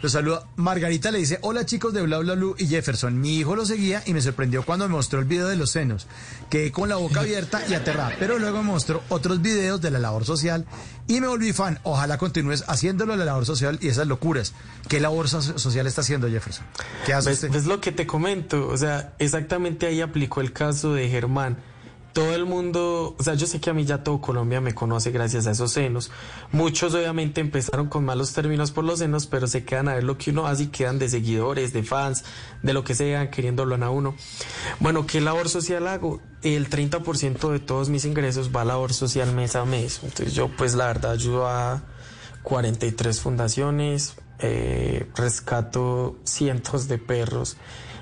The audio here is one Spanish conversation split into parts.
Los saluda. Margarita le dice, hola chicos de Bla Bla Blue y Jefferson. Mi hijo lo seguía y me sorprendió cuando me mostró el video de los senos. Quedé con la boca abierta y aterrada, pero luego me mostró otros videos de la labor social y me volví fan. Ojalá continúes haciéndolo la labor social y esas locuras. ¿Qué labor so- social está haciendo Jefferson? ¿Qué hace ¿Ves, usted? ves lo que te comento? O sea, exactamente ahí aplicó el caso de Germán. Todo el mundo, o sea, yo sé que a mí ya todo Colombia me conoce gracias a esos senos. Muchos obviamente empezaron con malos términos por los senos, pero se quedan a ver lo que uno hace y quedan de seguidores, de fans, de lo que sea, queriéndolo a uno. Bueno, ¿qué labor social hago? El 30% de todos mis ingresos va a labor social mes a mes. Entonces yo pues la verdad ayudo a 43 fundaciones, eh, rescato cientos de perros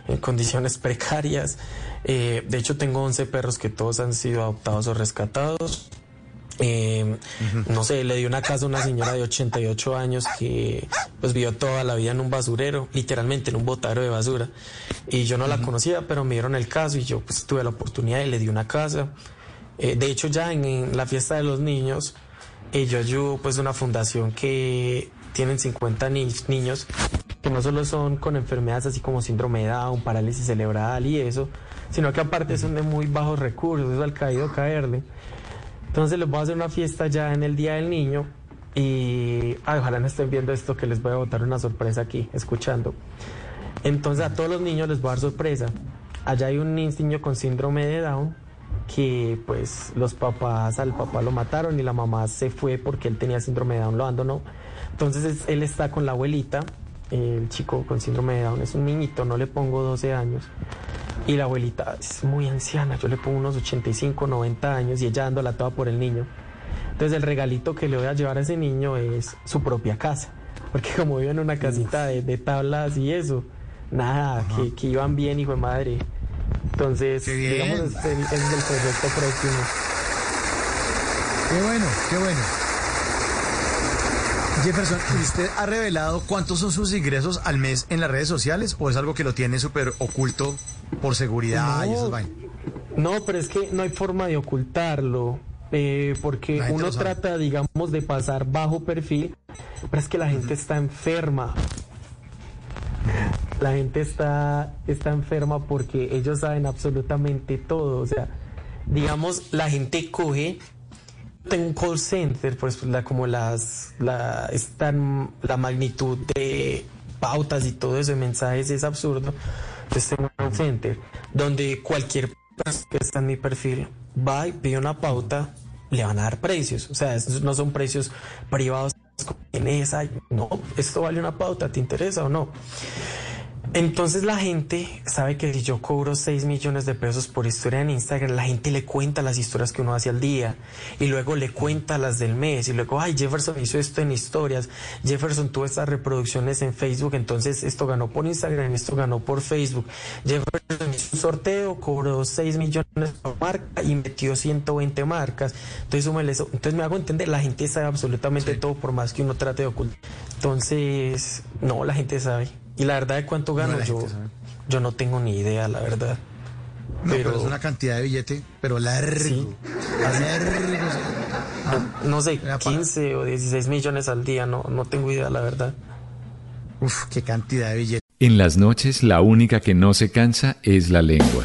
en condiciones precarias. Eh, de hecho, tengo 11 perros que todos han sido adoptados o rescatados. Eh, No sé, le di una casa a una señora de 88 años que pues vivió toda la vida en un basurero, literalmente en un botadero de basura. Y yo no la conocía, pero me dieron el caso y yo pues tuve la oportunidad y le di una casa. Eh, de hecho, ya en, en la fiesta de los niños, eh, yo ayudo pues una fundación que tienen 50 ni- niños que no solo son con enfermedades así como síndrome de Down, parálisis cerebral y eso, sino que aparte son de muy bajos recursos, eso al caído caerle. Entonces les voy a hacer una fiesta ya en el Día del Niño y ay, ojalá no estén viendo esto que les voy a botar una sorpresa aquí, escuchando. Entonces a todos los niños les voy a dar sorpresa. Allá hay un niño con síndrome de Down que pues los papás, al papá lo mataron y la mamá se fue porque él tenía síndrome de Down, lo abandonó. Entonces es- él está con la abuelita, el chico con síndrome de Down es un niñito, no le pongo 12 años. Y la abuelita es muy anciana, yo le pongo unos 85, 90 años y ella dándola toda por el niño. Entonces el regalito que le voy a llevar a ese niño es su propia casa, porque como vive en una casita de, de tablas y eso, nada, que, que iban bien, hijo de madre. Entonces, digamos, es el, es el proyecto próximo. Qué bueno, qué bueno. Jefferson, ¿y ¿usted ha revelado cuántos son sus ingresos al mes en las redes sociales o es algo que lo tiene súper oculto por seguridad y No. esas vainas? No, pero es que no hay forma de ocultarlo, eh, porque uno trata, digamos, de pasar bajo perfil, pero es que la gente está enferma. La gente está, está enferma porque ellos saben absolutamente todo. O sea, digamos, la gente coge. Tengo un call center, pues la, como las, la, la magnitud de pautas y todo eso de mensajes es absurdo. Entonces tengo un call center donde cualquier persona que está en mi perfil va y pide una pauta, le van a dar precios. O sea, no son precios privados en esa. No, esto vale una pauta, ¿te interesa o no? Entonces la gente sabe que si yo cobro 6 millones de pesos por historia en Instagram, la gente le cuenta las historias que uno hace al día y luego le cuenta las del mes y luego, ay, Jefferson hizo esto en historias, Jefferson tuvo estas reproducciones en Facebook, entonces esto ganó por Instagram, esto ganó por Facebook. Jefferson hizo un sorteo, cobró 6 millones por marca y metió 120 marcas. Entonces, eso. entonces me hago entender, la gente sabe absolutamente todo por más que uno trate de ocultar. Entonces, no, la gente sabe. Y la verdad de cuánto gano, yo, sabe. yo no tengo ni idea, la verdad. No, pero, Pero- es una cantidad de billete, pero largo. Sí. Largo. sí. No sé, Era para- 15 o 16 millones al día, no, no tengo idea, la verdad. Uf, qué cantidad de billete. En las noches la única que no se cansa es la lengua.